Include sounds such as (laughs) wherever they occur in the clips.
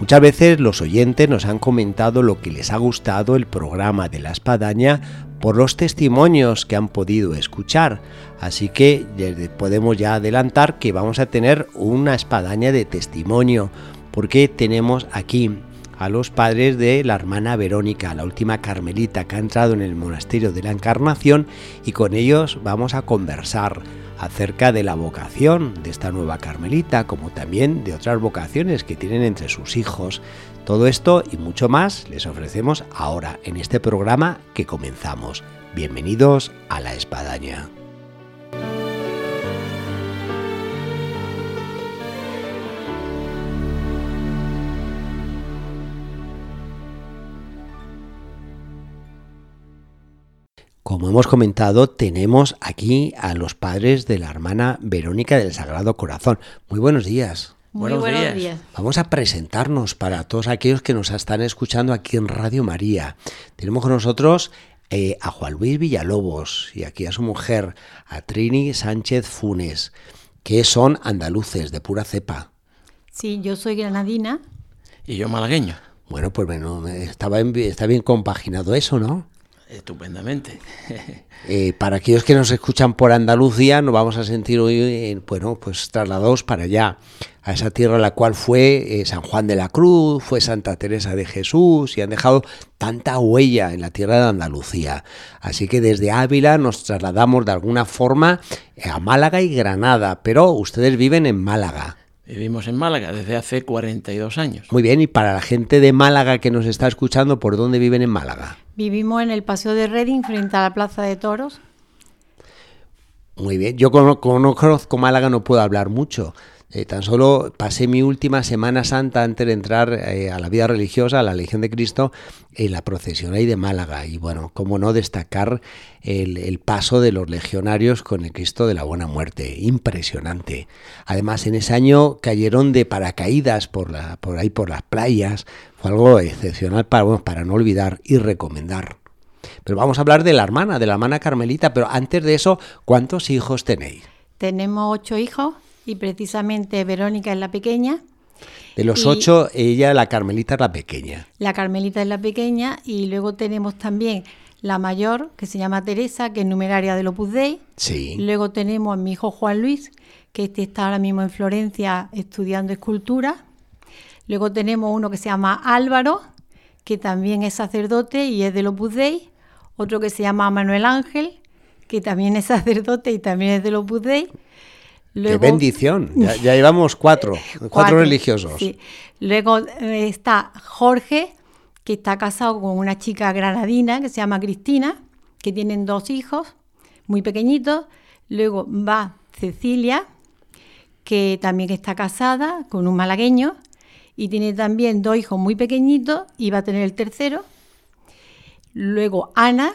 Muchas veces los oyentes nos han comentado lo que les ha gustado el programa de La Espadaña por los testimonios que han podido escuchar. Así que podemos ya adelantar que vamos a tener una espadaña de testimonio, porque tenemos aquí a los padres de la hermana Verónica, la última carmelita que ha entrado en el monasterio de la Encarnación, y con ellos vamos a conversar acerca de la vocación de esta nueva carmelita, como también de otras vocaciones que tienen entre sus hijos. Todo esto y mucho más les ofrecemos ahora en este programa que comenzamos. Bienvenidos a la espadaña. Como hemos comentado, tenemos aquí a los padres de la hermana Verónica del Sagrado Corazón. Muy buenos días. Muy buenos, días. Vamos a presentarnos para todos aquellos que nos están escuchando aquí en Radio María. Tenemos con nosotros eh, a Juan Luis Villalobos y aquí a su mujer, a Trini Sánchez Funes, que son andaluces de pura cepa. Sí, yo soy granadina. Y yo malagueño. Bueno, pues bueno, estaba está bien compaginado eso, ¿no? Estupendamente. Eh, para aquellos que nos escuchan por Andalucía, nos vamos a sentir hoy, eh, bueno, pues trasladados para allá, a esa tierra en la cual fue eh, San Juan de la Cruz, fue Santa Teresa de Jesús y han dejado tanta huella en la tierra de Andalucía. Así que desde Ávila nos trasladamos de alguna forma a Málaga y Granada, pero ustedes viven en Málaga. Vivimos en Málaga desde hace 42 años. Muy bien, y para la gente de Málaga que nos está escuchando, ¿por dónde viven en Málaga? Vivimos en el Paseo de Reading, frente a la Plaza de Toros. Muy bien, yo no conozco Málaga, no puedo hablar mucho. Eh, tan solo pasé mi última Semana Santa antes de entrar eh, a la vida religiosa, a la Legión de Cristo, en la procesión ahí de Málaga. Y bueno, cómo no destacar el, paso de los legionarios con el Cristo de la Buena Muerte. Impresionante. Además, en ese año cayeron de paracaídas por, la, por ahí, por las playas. Fue algo excepcional para, para no olvidar y recomendar. Pero vamos a hablar de la hermana, de la hermana Carmelita. Pero antes de eso, ¿cuántos hijos tenéis? Tenemos ocho hijos y precisamente Verónica es la pequeña. De los ocho, ella, la Carmelita, es la pequeña. La Carmelita es la pequeña y luego tenemos también la mayor, que se llama Teresa, que es numeraria del Opus Dei. Sí. Luego tenemos a mi hijo Juan Luis, que este está ahora mismo en Florencia estudiando escultura. Luego tenemos uno que se llama Álvaro, que también es sacerdote y es del Opus Dei. Otro que se llama Manuel Ángel, que también es sacerdote y también es del Opus Dei. ¡Qué bendición! Ya, llevamos cuatro, (laughs) cuatro, religiosos. Luego eh, está Jorge, que está casado con una chica granadina que se llama Cristina, que tienen dos hijos muy pequeñitos. Luego va Cecilia, que también está casada con un malagueño y tiene también dos hijos muy pequeñitos y va a tener el tercero. Luego Ana,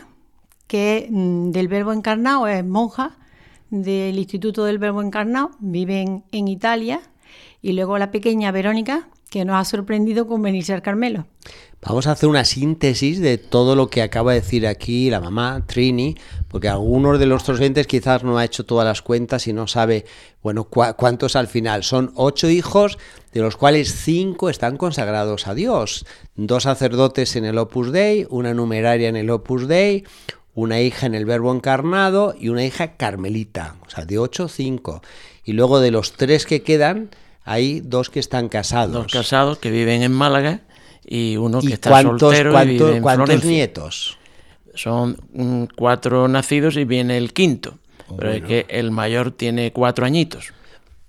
que mm, del verbo encarnado es monja del Instituto del Verbo Encarnado, viven en Italia, y luego la pequeña Verónica, que nos ha sorprendido con venirse al Carmelo. Vamos a hacer una síntesis de todo lo que acaba de decir aquí la mamá Trini, porque algunos de los docentes quizás no ha hecho todas las cuentas y no sabe, bueno, cuántos al final. Son ocho hijos, de los cuales cinco están consagrados a Dios. Dos sacerdotes en el Opus Dei, una numeraria en el Opus Dei, una hija en el Verbo encarnado y una hija carmelita, o sea, de 8 5. Y luego de los tres que quedan, hay dos que están casados. Dos casados que viven en Málaga y uno que está soltero y vive en ¿Cuántos nietos? Son mm, cuatro nacidos y viene el quinto. pero es que el mayor tiene cuatro añitos.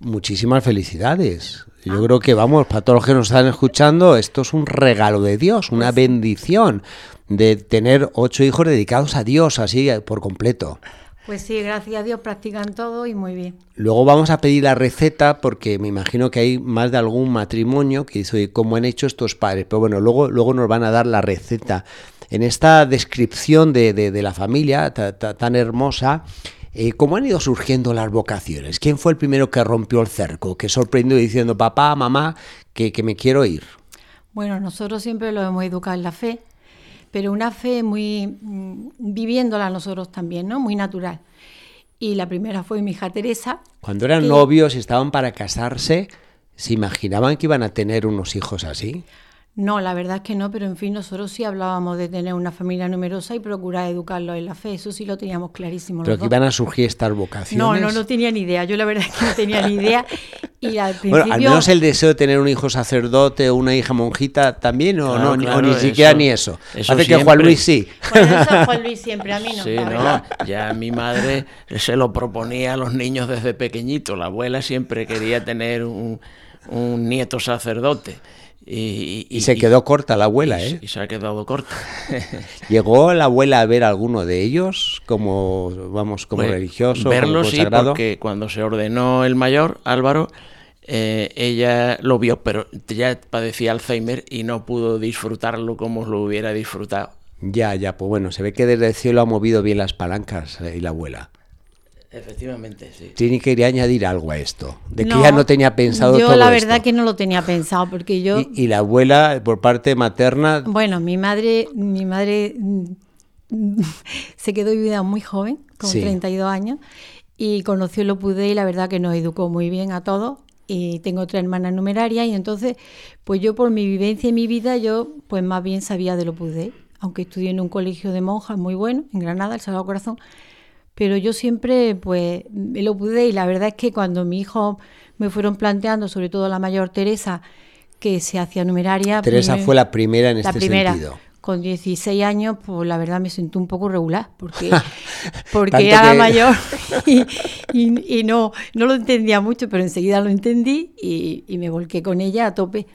Muchísimas felicidades. Yo ah. creo que, vamos, para todos los que nos están escuchando, esto es un regalo de Dios, una pues bendición de tener ocho hijos dedicados a Dios, así por completo. Pues sí, gracias a Dios practican todo y muy bien. Luego vamos a pedir la receta porque me imagino que hay más de algún matrimonio que dice, ¿cómo han hecho estos padres? Pero bueno, luego, luego nos van a dar la receta. En esta descripción de, de, la familia tan hermosa, Eh, ¿Cómo han ido surgiendo las vocaciones? ¿Quién fue el primero que rompió el cerco, que sorprendió diciendo, papá, mamá, que, que me quiero ir? Bueno, nosotros siempre lo hemos educado en la fe, pero una fe muy mm, viviéndola nosotros también, ¿no? Muy natural. Y la primera fue mi hija Teresa. Cuando eran novios y estaban para casarse, ¿se imaginaban que iban a tener unos hijos así? No, la verdad es que no, pero en fin, nosotros sí hablábamos de tener una familia numerosa y procurar educarlos en la fe, eso sí lo teníamos clarísimo. Pero que iban a surgir estas vocaciones. No, no, no tenía ni idea, yo la verdad es que no tenía ni idea. Y al principio... (laughs) Bueno, al menos el deseo de tener un hijo sacerdote o una hija monjita también, o no, o ni siquiera ni eso. eso Hace que Juan Luis sí. Bueno, eso (laughs) Juan Luis siempre, a mí no. Sí, no, ya mi madre se lo proponía a los niños desde pequeñito. La abuela siempre quería tener un, un nieto sacerdote. Y, y, se quedó corta la abuela, ¿eh? Y se ha quedado corta. (laughs) ¿Llegó la abuela a ver alguno de ellos como, vamos, como Pues, religioso? Verlo como sí, porque cuando se ordenó el mayor, Álvaro, eh, ella lo vio, pero ya padecía Alzheimer y no pudo disfrutarlo como lo hubiera disfrutado. Ya, ya, pues bueno, se ve que desde el cielo ha movido bien las palancas eh, y la abuela. Efectivamente, sí. Tiene que ir a añadir algo a esto, de que No, ya no tenía pensado Yo todo la esto. verdad que no lo tenía pensado, porque yo... y, y la abuela, por parte materna, Bueno, mi madre, mi madre mm, (laughs) se quedó viuda muy joven, con Sí. 32 años, y conoció el Opus Dei y la verdad que nos educó muy bien a todos. Y tengo otra hermana numeraria y entonces, pues yo por mi vivencia y mi vida, yo pues más bien sabía del Opus Dei, aunque estudié en un colegio de monjas muy bueno, en Granada, el Sagrado Corazón, pero yo siempre, pues, el Opus Dei, la verdad es que cuando mi hijo me fueron planteando, sobre todo la mayor Teresa, que se hacía numeraria... Teresa primero- fue la primera en la este primera. sentido. Con 16 años, pues la verdad me sentí un poco regular, porque, (laughs) porque era la que- mayor (laughs) y, y- y no, no lo entendía mucho, pero enseguida lo entendí y, y me volqué con ella a tope.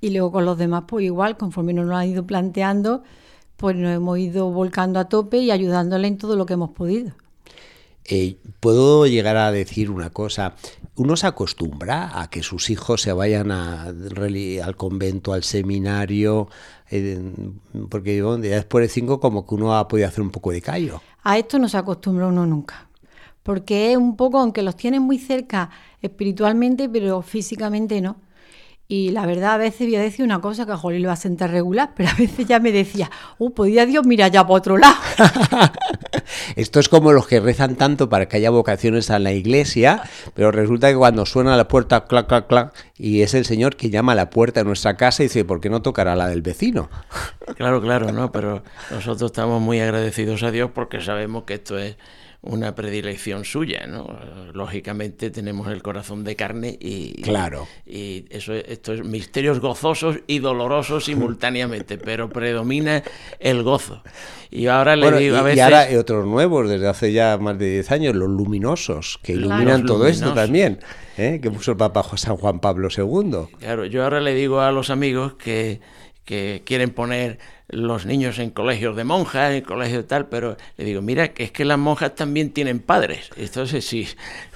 Y luego con los demás, pues igual, conforme nos lo han ido planteando, pues nos hemos ido volcando a tope y ayudándole en todo lo que hemos podido. Eh, Puedo llegar a decir una cosa. Uno se acostumbra a que sus hijos se vayan al convento, al seminario, eh, porque bueno, ya después de cinco como que uno ha podido hacer un poco de callo. A esto no se acostumbra uno nunca. Porque es un poco, aunque los tienes muy cerca espiritualmente, pero físicamente no. Y la verdad, a veces voy a decir una cosa que a Jolín le va a sentar regular, pero a veces ya me decía, oh, podía Dios, mira ya para otro lado. (laughs) Esto es como los que rezan tanto para que haya vocaciones en la iglesia, pero resulta que cuando suena la puerta, clac, clac, clac, y es el Señor que llama a la puerta de nuestra casa y dice, ¿por qué no tocará la del vecino? Claro, claro, ¿no? Pero nosotros estamos muy agradecidos a Dios porque sabemos que esto es una predilección suya, ¿no? Lógicamente tenemos el corazón de carne y... Claro. Y eso es, esto es misterios gozosos y dolorosos (laughs) simultáneamente, pero predomina el gozo. Y ahora le Bueno, digo y, a y veces... ahora hay otros nuevos, desde hace ya más de 10 años, los luminosos, que iluminan todo esto también, ¿eh? que puso el Papa San Juan Pablo II. Claro, yo ahora le digo a los amigos que, que quieren poner los niños en colegios de monjas, en colegios de tal, pero le digo, mira, que es que las monjas también tienen padres. Entonces, si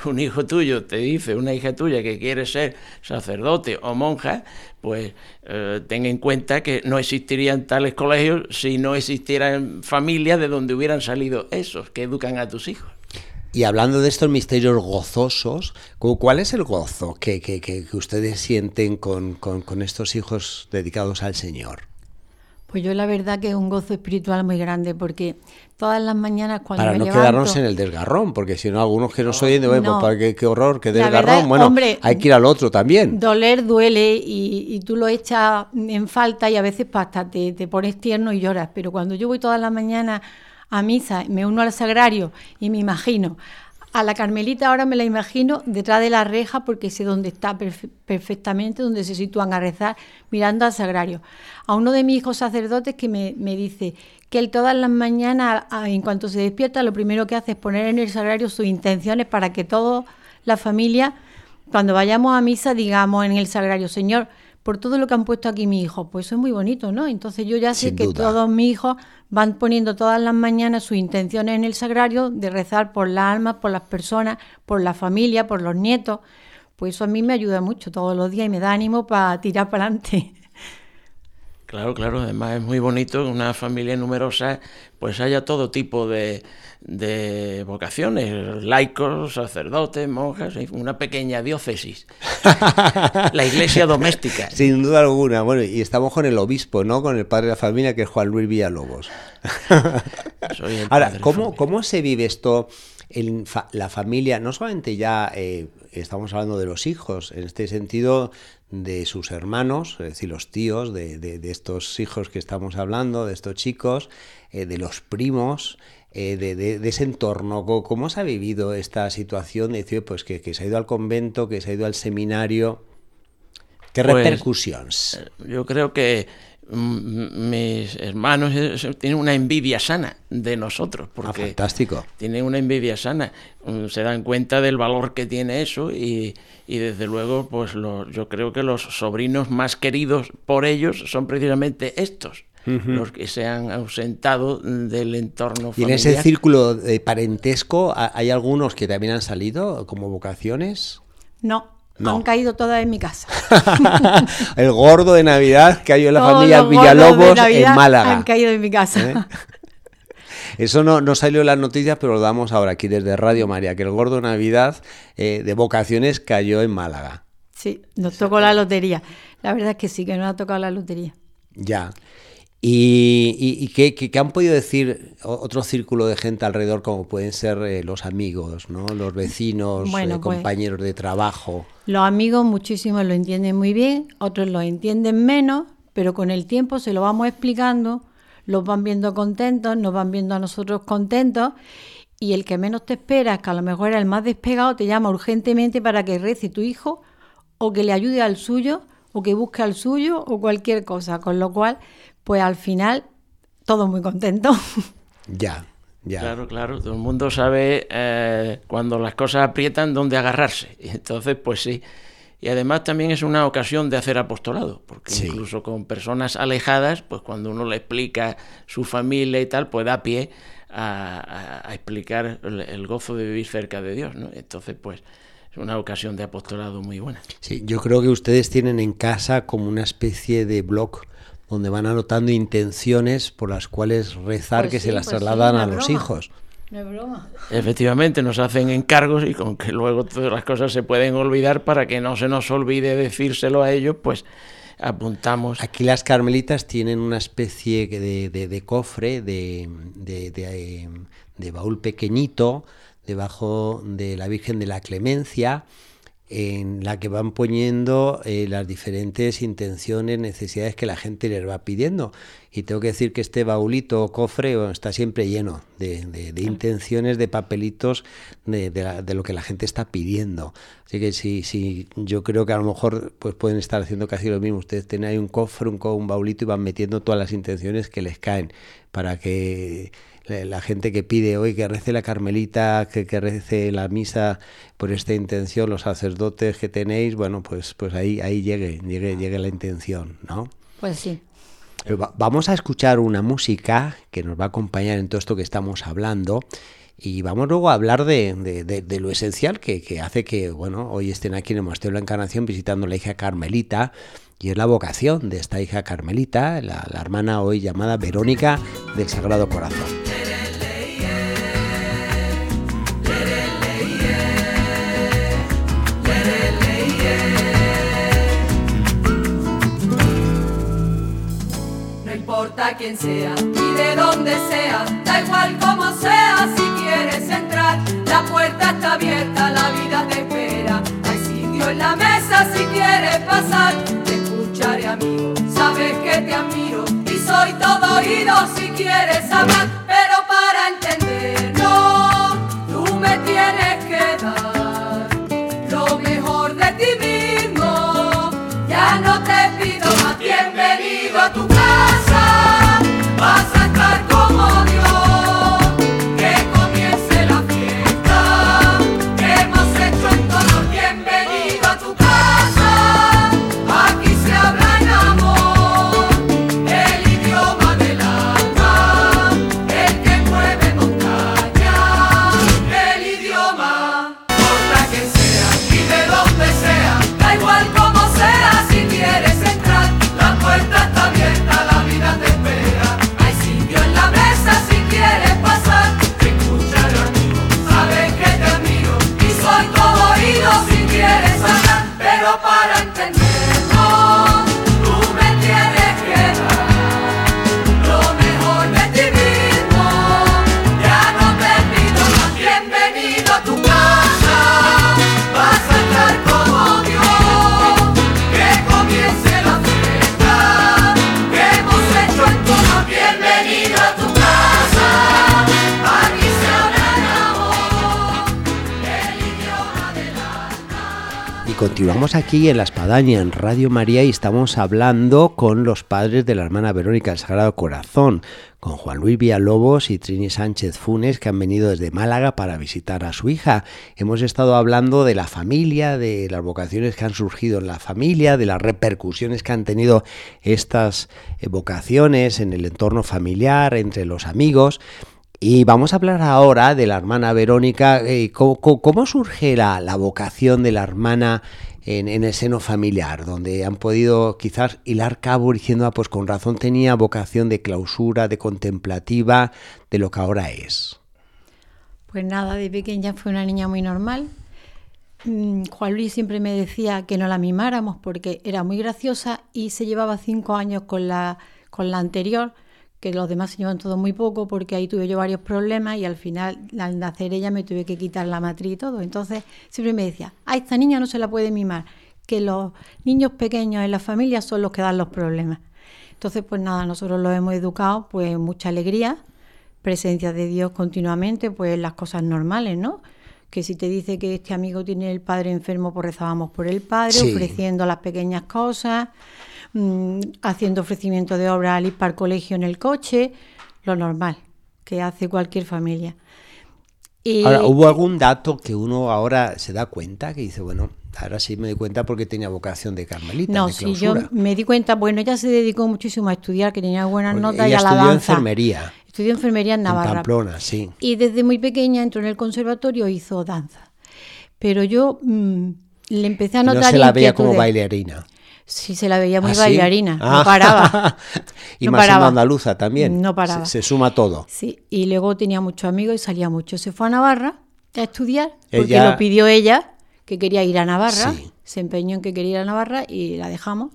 un hijo tuyo te dice, una hija tuya que quiere ser sacerdote o monja, pues eh, ten en cuenta que no existirían tales colegios si no existieran familias de donde hubieran salido esos que educan a tus hijos. Y hablando de estos misterios gozosos, ¿cu- ¿cuál es el gozo que, que- que- ustedes sienten con- con estos hijos dedicados al Señor? Pues yo la verdad que es un gozo espiritual muy grande, porque todas las mañanas cuando Para me no levanto... quedarnos en el desgarrón, porque si no, algunos que nos oyen, de, "Oye, pues, No. para qué, qué horror, qué desgarrón. Bueno, hombre, hay que ir al otro también. Doler duele y, y tú lo echas en falta y a veces pues, hasta te, te pones tierno y lloras. Pero cuando yo voy todas las mañanas a misa, me uno al sagrario y me imagino. A la Carmelita ahora me la imagino detrás de la reja porque sé dónde está perfe- perfectamente, donde se sitúan a rezar, mirando al sagrario. A uno de mis hijos sacerdotes que me, me dice que él todas las mañanas, en cuanto se despierta, lo primero que hace es poner en el sagrario sus intenciones para que toda la familia cuando vayamos a misa, digamos en el sagrario, Señor, por todo lo que han puesto aquí mis hijos, pues eso es muy bonito, ¿no? Entonces yo ya sé Sin que duda. todos mis hijos van poniendo todas las mañanas sus intenciones en el sagrario de rezar por las almas, por las personas, por la familia, por los nietos. Pues eso a mí me ayuda mucho todos los días y me da ánimo para tirar para adelante. Claro, claro, además es muy bonito que una familia numerosa pues haya todo tipo de, de vocaciones, laicos, sacerdotes, monjas, una pequeña diócesis. (laughs) la iglesia doméstica. Sin duda alguna. Bueno, y estamos con el obispo, ¿no? Con el padre de la familia, que es Juan Luis Villalobos. (laughs) Ahora, ¿cómo, ¿cómo se vive esto en la familia? No solamente ya eh, estamos hablando de los hijos, en este sentido de sus hermanos, es decir, los tíos de, de, estos hijos que estamos hablando, de estos chicos, eh, de los primos, eh, de, de, ese entorno. ¿Cómo se ha vivido esta situación? De decir, pues que, que, se ha ido al convento, que se ha ido al seminario. ¿Qué pues, repercusiones? Yo creo que mis hermanos tienen una envidia sana de nosotros. Porque ah, fantástico. Tienen una envidia sana. Mm, se dan cuenta del valor que tiene eso y, y desde luego, pues yo creo que los sobrinos más queridos por ellos son precisamente estos. los que se han ausentado del entorno familiar. ¿Y en ese círculo de parentesco hay algunos que también han salido como vocaciones? No, han caído todas en mi casa. (laughs) el gordo de Navidad hay en la familia Villalobos en Málaga. Han caído en mi casa. ¿Eh? (laughs) Eso no, no, salió en las noticias, pero lo damos ahora aquí desde Radio María, que el gordo de Navidad eh, de vocaciones cayó en Málaga. Sí, nos tocó la lotería. La verdad es que sí, que nos ha tocado la lotería. Ya. ¿Y, y, qué, han podido decir otro círculo de gente alrededor, como pueden ser eh, los amigos, ¿no? los vecinos, pues compañeros de trabajo? Los amigos muchísimos lo entienden muy bien, otros lo entienden menos, pero con el tiempo se lo vamos explicando, los van viendo contentos, nos van viendo a nosotros contentos, y el que menos te esperas, que a lo mejor era el más despegado, te llama urgentemente para que rece tu hijo o que le ayude al suyo o que busque al suyo o cualquier cosa, con lo cual pues al final todo muy contento. Ya, ya. Claro, claro, todo el mundo sabe eh, cuando las cosas aprietan dónde agarrarse. (laughs) Y entonces, pues sí. Y además también es una ocasión de hacer apostolado, porque incluso con personas alejadas, pues cuando uno le explica su familia y tal, pues da pie a, explicar el, gozo de vivir cerca de Dios, ¿no? Entonces, pues es una ocasión de apostolado muy buena. Sí, yo creo que ustedes tienen en casa como una especie de blog donde van anotando intenciones por las cuales rezar pues que se las pues trasladan a los hijos. No broma. Efectivamente, nos hacen encargos y con que luego todas las cosas se pueden olvidar para que no se nos olvide decírselo a ellos, pues apuntamos. Aquí las carmelitas tienen una especie de, de, cofre, de, de baúl pequeñito, debajo de la Virgen de la Clemencia en la que van poniendo eh, las diferentes intenciones, necesidades que la gente les va pidiendo. Y tengo que decir que este baulito o cofre está siempre lleno de, intenciones, de papelitos, de, lo que la gente está pidiendo. Así que sí, sí, yo creo que a lo mejor pues pueden estar haciendo casi lo mismo. Ustedes tienen ahí un cofre, un, un baulito y van metiendo todas las intenciones que les caen para que la gente que pide hoy que rece la Carmelita, que, que, rece la misa por esta intención, los sacerdotes que tenéis, bueno, pues, pues ahí, ahí llegue, llegue, llegue la intención, ¿no? Pues sí. Eh, vamos a escuchar una música que nos va a acompañar en todo esto que estamos hablando y vamos luego a hablar de, de, lo esencial que, que, hace que, bueno, hoy estén aquí en el Monasterio de la Encarnación visitando la hija Carmelita y es la vocación de esta hija Carmelita, la, la hermana hoy llamada Verónica del Sagrado Corazón. Quien sea y de donde sea, da igual como sea, si quieres entrar, la puerta está abierta, la vida te espera, hay sitio en la mesa si quieres pasar, te escucharé amigo, sabes que te admiro y soy todo oído si quieres hablar, aquí en La Espadaña, en Radio María, y estamos hablando con los padres de la hermana Verónica del Sagrado Corazón, con Juan Luis Villalobos y Trini Sánchez Funes, que han venido desde Málaga para visitar a su hija. Hemos estado hablando de la familia, de las vocaciones que han surgido en la familia, de las repercusiones que han tenido estas eh, vocaciones en el entorno familiar, entre los amigos. Y vamos a hablar ahora de la hermana Verónica. Eh, ¿cómo, surge la, vocación de la hermana en, el seno familiar? Donde han podido quizás hilar cabo diciendo, ah, pues con razón tenía vocación de clausura, de contemplativa, de lo que ahora es. Pues nada, de pequeña fue una niña muy normal. Mm, Juan Luis siempre me decía que no la mimáramos porque era muy graciosa y se llevaba cinco años con la, con la anterior que los demás se llevan todo muy poco porque ahí tuve yo varios problemas y al final al nacer ella me tuve que quitar la matriz y todo. Entonces siempre me decía, a esta niña no se la puede mimar, que los niños pequeños en la familia son los que dan los problemas. Entonces pues nada, nosotros los hemos educado pues mucha alegría, presencia de Dios continuamente, pues las cosas normales, ¿no? Que si te dice que este amigo tiene el padre enfermo, pues rezábamos por el padre, ofreciendo las pequeñas cosas Mm, haciendo ofrecimiento de obra al ir para el colegio en el coche, lo normal que hace cualquier familia. Y... Ahora, ¿hubo algún dato que uno ahora se da cuenta, que dice, bueno, ahora sí me di cuenta porque tenía vocación de carmelita? No, sí, yo me di cuenta, bueno, ella se dedicó muchísimo a estudiar, que tenía buenas notas y a la danza. enfermería. Estudió enfermería en Navarra. En Pamplona, sí. Y desde muy pequeña entró en el conservatorio hizo danza. Pero yo mm, le empecé a notar. no se la veía como bailarina. Sí, se la veía muy ¿Ah, bailarina, no ah. paraba. (laughs) y más paraba. andaluza también. No paraba. Se, suma todo. Sí, y luego tenía muchos amigos y salía mucho. Se fue a Navarra a estudiar porque lo pidió ella, que quería ir a Navarra. Se empeñó en que quería ir a Navarra y la dejamos.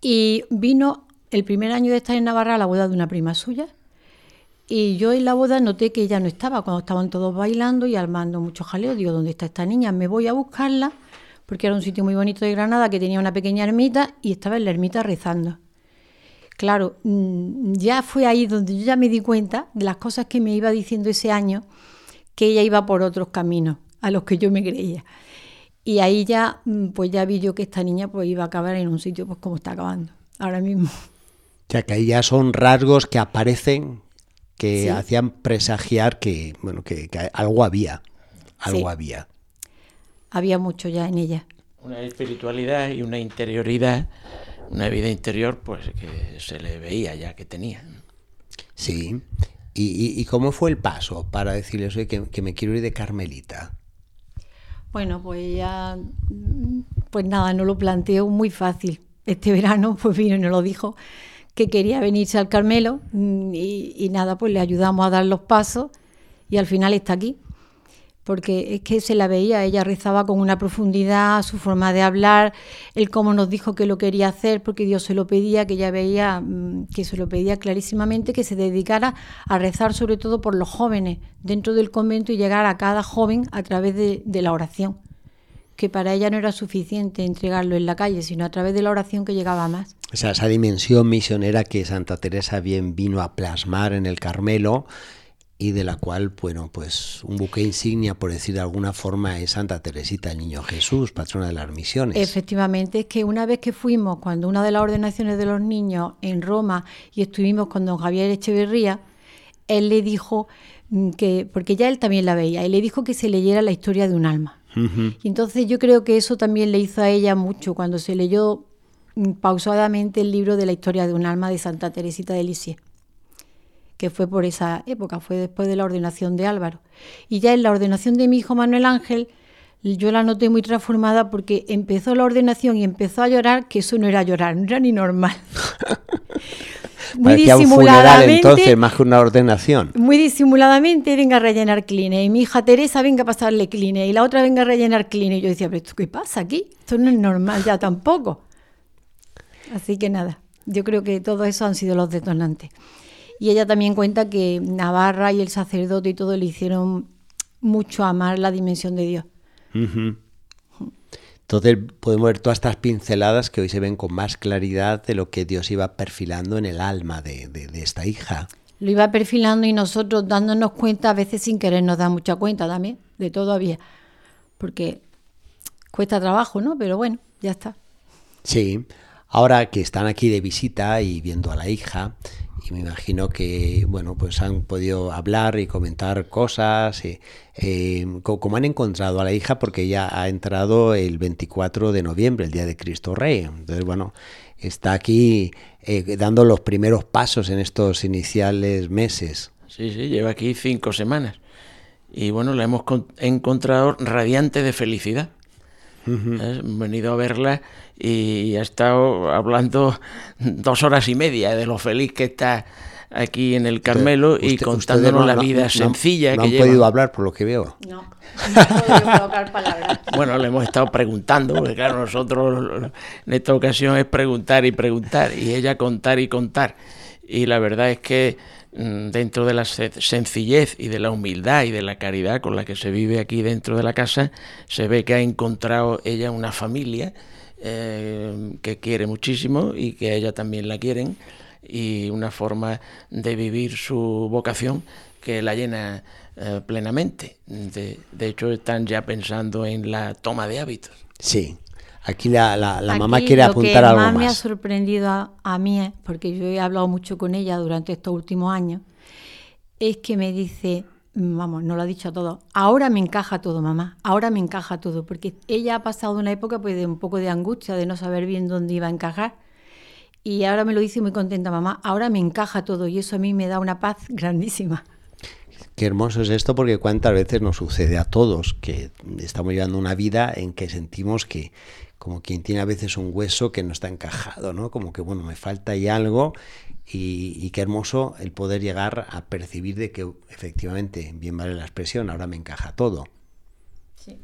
Y vino el primer año de estar en Navarra a la boda de una prima suya. Y yo en la boda noté que ella no estaba, cuando estaban todos bailando y armando mucho jaleo. Digo, ¿dónde está esta niña? Me voy a buscarla porque era un sitio muy bonito de Granada que tenía una pequeña ermita y estaba en la ermita rezando. Claro, mm, ya fue ahí donde yo ya me di cuenta de las cosas que me iba diciendo ese año, que ella iba por otros caminos a los que yo me creía. Y ahí ya, mm, pues ya vi yo que esta niña pues iba a acabar en un sitio pues como está acabando ahora mismo. Ya que ahí ya son rasgos que aparecen que hacían presagiar que, bueno, que, algo había, algo había había mucho ya en ella. Una espiritualidad y una interioridad, una vida interior, pues que se le veía ya que tenía. Sí. ¿Y, cómo fue el paso para decirles que, que me quiero ir de Carmelita? Bueno, pues ya, pues nada, no lo planteó muy fácil. Este verano, (laughs) pues vino y nos lo dijo que quería venirse al Carmelo y, y nada, pues le ayudamos a dar los pasos y al final está aquí porque es que se la veía, ella rezaba con una profundidad, su forma de hablar, el cómo nos dijo que lo quería hacer, porque Dios se lo pedía, que ella veía mm, que se lo pedía clarísimamente, que se dedicara a rezar sobre todo por los jóvenes dentro del convento y llegar a cada joven a través de, de la oración, que para ella no era suficiente entregarlo en la calle, sino a través de la oración que llegaba más. O sea, esa dimensión misionera que Santa Teresa bien vino a plasmar en el Carmelo, y de la cual, bueno, pues un buque insignia, por decir de alguna forma, es Santa Teresita, el Niño Jesús, patrona de las misiones. Efectivamente, es que una vez que fuimos, cuando una de las ordenaciones de los niños en Roma y estuvimos con don Javier Echeverría, él le dijo mm, que, porque ya él también la veía, él le dijo que se leyera la historia de un alma. Y entonces yo creo que eso también le hizo a ella mucho cuando se leyó pausadamente el libro de la historia de un alma de Santa Teresita de Lisieux que fue por esa época, fue después de la ordenación de Álvaro. Y ya en la ordenación de mi hijo Manuel Ángel, yo la noté muy transformada porque empezó la ordenación y empezó a llorar, que eso no era llorar, no era ni normal. (laughs) muy disimuladamente. entonces, más que una ordenación. Muy disimuladamente, venga a rellenar cline. Y mi hija Teresa venga a pasarle cline. Y la otra venga a rellenar cline. Y yo decía, pero qué pasa aquí? Esto no es normal ya tampoco. Así que nada, yo creo que todo eso han sido los detonantes. Y ella también cuenta que Navarra y el sacerdote y todo le hicieron mucho amar la dimensión de Dios. Entonces podemos ver todas estas pinceladas que hoy se ven con más claridad de lo que Dios iba perfilando en el alma de, esta hija. Lo iba perfilando y nosotros dándonos cuenta, a veces sin querer nos da mucha cuenta también, de todavía. Porque cuesta trabajo, ¿no? Pero bueno, ya está. Sí, ahora que están aquí de visita y viendo a la hija, y me imagino que, bueno, pues han podido hablar y comentar cosas, eh, eh, como han encontrado a la hija, porque ella ha entrado el 24 de noviembre, el Día de Cristo Rey. Entonces, bueno, está aquí eh, dando los primeros pasos en estos iniciales meses. Sí, sí, lleva aquí cinco semanas. Y bueno, la hemos encontrado radiante de felicidad. Hemos venido a verla y ha estado hablando dos horas y media de lo feliz que está aquí en el Carmelo y contándonos la vida sencilla no, que han podido hablar por lo que veo. No, no he podido colocar palabras. (laughs) Bueno, le hemos estado preguntando, porque claro, nosotros en esta ocasión es preguntar y preguntar, y ella contar y contar. Y la verdad es que mm, dentro de la sencillez y de la humildad y de la caridad con la que se vive aquí dentro de la casa, se ve que ha encontrado ella una familia eh, que quiere muchísimo y que a ella también la quieren y una forma de vivir su vocación que la llena eh, plenamente. De, de, hecho, están ya pensando en la toma de hábitos. Sí. Aquí la, la, la mamá quiere apuntar algo más. Lo que más me ha sorprendido a, a mí, porque yo he hablado mucho con ella durante estos últimos años, es que me dice, vamos, no lo ha dicho todo, ahora me encaja todo, mamá, ahora me encaja todo, porque ella ha pasado una época pues de un poco de angustia, de no saber bien dónde iba a encajar, y ahora me lo dice muy contenta, mamá, ahora me encaja todo, y eso a mí me da una paz (laughs) grandísima. Qué hermoso es esto porque cuántas veces nos sucede a todos que estamos llevando una vida en que sentimos que como quien tiene a veces un hueso que no está encajado, ¿no? Como que bueno, me falta ahí algo y, y, qué hermoso el poder llegar a percibir de que efectivamente, bien vale la expresión, ahora me encaja todo. Sí.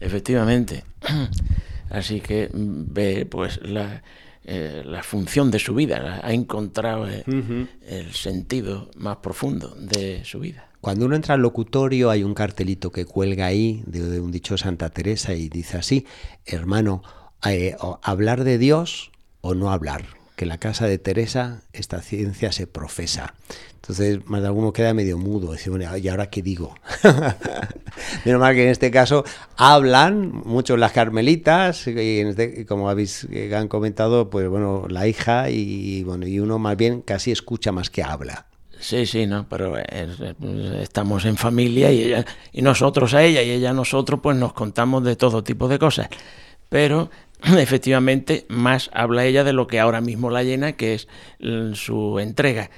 Efectivamente. (clears throat) Así que ve pues la, eh, la función de su vida, ha encontrado eh, uh -huh. el sentido más profundo de su vida. Cuando uno entra al locutorio hay un cartelito que cuelga ahí de, de un dicho de Santa Teresa y dice así, hermano, eh, hablar de Dios o no hablar en la casa de Teresa esta ciencia se profesa. Entonces, más de alguno queda medio mudo. Dice, bueno, ¿y ahora qué digo? (laughs) Menos mal que en este caso hablan mucho las carmelitas, y este, como habéis han comentado, pues bueno, la hija y bueno, y uno más bien casi escucha más que habla. Sí, sí, no, pero es, estamos en familia y ella y nosotros a ella y ella a nosotros, pues nos contamos de todo tipo de cosas. Pero (clears throat) efectivamente más habla ella de lo que ahora mismo la llena, que es su entrega.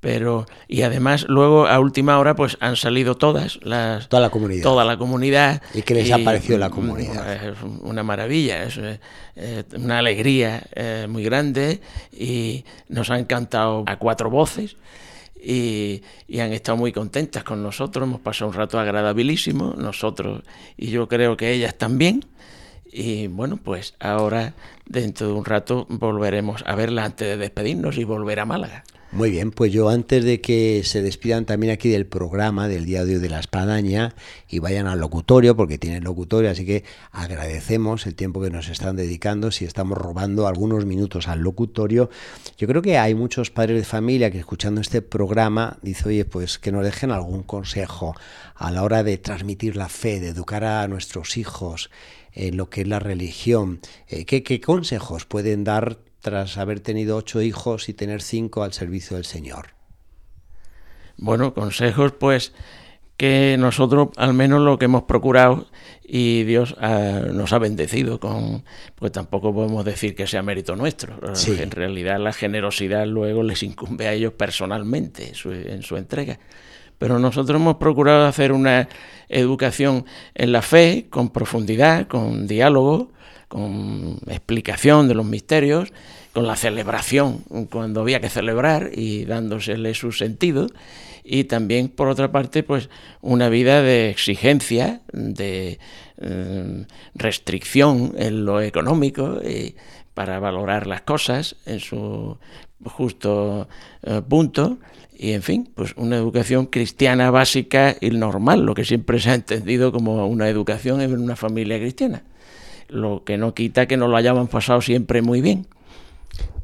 Pero, y además luego a última hora pues han salido todas las... Toda la comunidad. Toda la comunidad. ¿Y qué les y, ha parecido la comunidad? Es una maravilla, es eh, una alegría eh, muy grande y nos han cantado a cuatro voces. Y, y, han estado muy contentas con nosotros, hemos pasado un rato agradabilísimo, nosotros y yo creo que ellas también. Y bueno, pues ahora dentro de un rato volveremos a verla antes de despedirnos y volver a Málaga. Muy bien, pues yo antes de que se despidan también aquí del programa del día de hoy de la espadaña y vayan al locutorio, porque tienen locutorio, así que agradecemos el tiempo que nos están dedicando, si estamos robando algunos minutos al locutorio. Yo creo que hay muchos padres de familia que escuchando este programa dicen, oye, pues que nos dejen algún consejo a la hora de transmitir la fe, de educar a nuestros hijos en lo que es la religión. ¿Qué, qué consejos pueden dar tras haber tenido ocho hijos y tener cinco al servicio del Señor? Bueno, consejos pues que nosotros al menos lo que hemos procurado y Dios uh, nos ha bendecido con, pues tampoco podemos decir que sea mérito nuestro. Sí. En realidad la generosidad luego les incumbe a ellos personalmente en su, en su entrega. Pero nosotros hemos procurado hacer una educación en la fe, con profundidad, con diálogo, con explicación de los misterios, con la celebración cuando había que celebrar y dándosele su sentido, y también por otra parte pues una vida de exigencia, de eh, restricción en lo económico y para valorar las cosas en su justo eh, punto y en fin, pues una educación cristiana básica y normal, lo que siempre se ha entendido como una educación en una familia cristiana. Lo que no quita que no lo hayamos pasado siempre muy bien.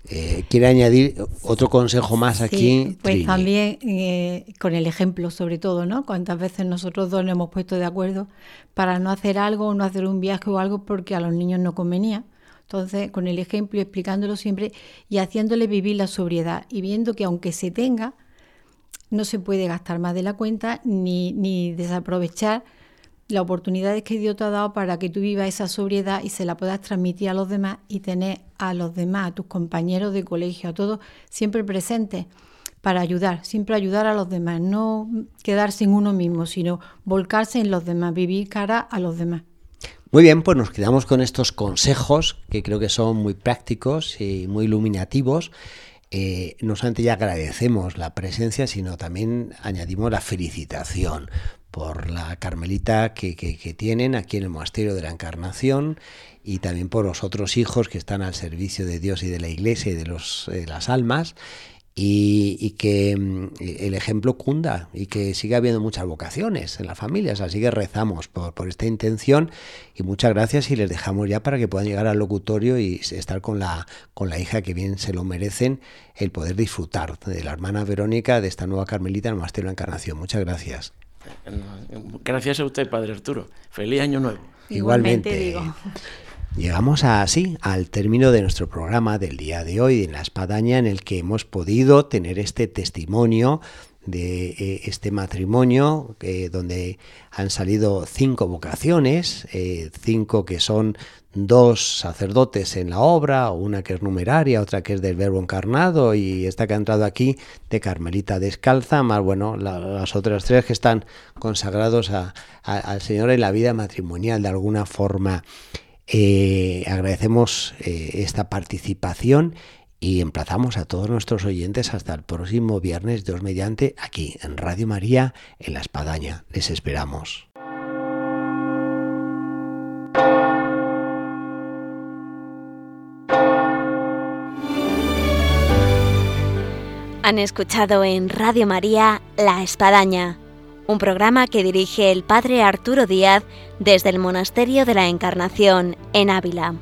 Eh, ¿Quiere añadir otro consejo más aquí? Sí, pues también eh, con el ejemplo, sobre todo, ¿no? Cuántas veces nosotros dos nos hemos puesto de acuerdo para no hacer algo o no hacer un viaje o algo porque a los niños no convenía. Entonces, con el ejemplo, explicándolo siempre y haciéndole vivir la sobriedad y viendo que aunque se tenga, no se puede gastar más de la cuenta ni, ni desaprovechar las oportunidades que Dios te ha dado para que tú vivas esa sobriedad y se la puedas transmitir a los demás y tener a los demás, a tus compañeros de colegio, a todos siempre presentes para ayudar, siempre ayudar a los demás, no quedarse en uno mismo, sino volcarse en los demás, vivir cara a los demás. Muy bien, pues nos quedamos con estos consejos que creo que son muy prácticos y muy iluminativos. Eh, no solamente ya agradecemos la presencia, sino también añadimos la felicitación por la Carmelita que, tienen aquí en el Monasterio de la Encarnación y también por los otros hijos que están al servicio de Dios y de la Iglesia y de, los, de las almas y, que mm, el ejemplo cunda y que siga habiendo muchas vocaciones en las familias. Así que rezamos por, por, esta intención y muchas gracias y les dejamos ya para que puedan llegar al locutorio y estar con la, con la hija que bien se lo merecen, el poder disfrutar de la hermana Verónica, de esta nueva Carmelita en el Monasterio de Encarnación. Muchas gracias. Gracias a usted, Padre Arturo. Feliz Año Nuevo. Igualmente. Digo. Llegamos así al término de nuestro programa del día de hoy en la espadaña en el que hemos podido tener este testimonio de eh, este matrimonio eh, donde han salido cinco vocaciones, eh, cinco que son dos sacerdotes en la obra, una que es numeraria, otra que es del verbo encarnado y esta que ha entrado aquí de Carmelita Descalza, más bueno, las otras tres que están consagrados al Señor en la vida matrimonial de alguna forma. Agradecemos esta participación y emplazamos a todos nuestros oyentes hasta el próximo viernes, Dios mediante, aquí en Radio María, en La Espadaña. Les esperamos. Han escuchado en Radio María La Espadaña un programa que dirige el Padre Arturo Díaz desde el Monasterio de la Encarnación en Ávila.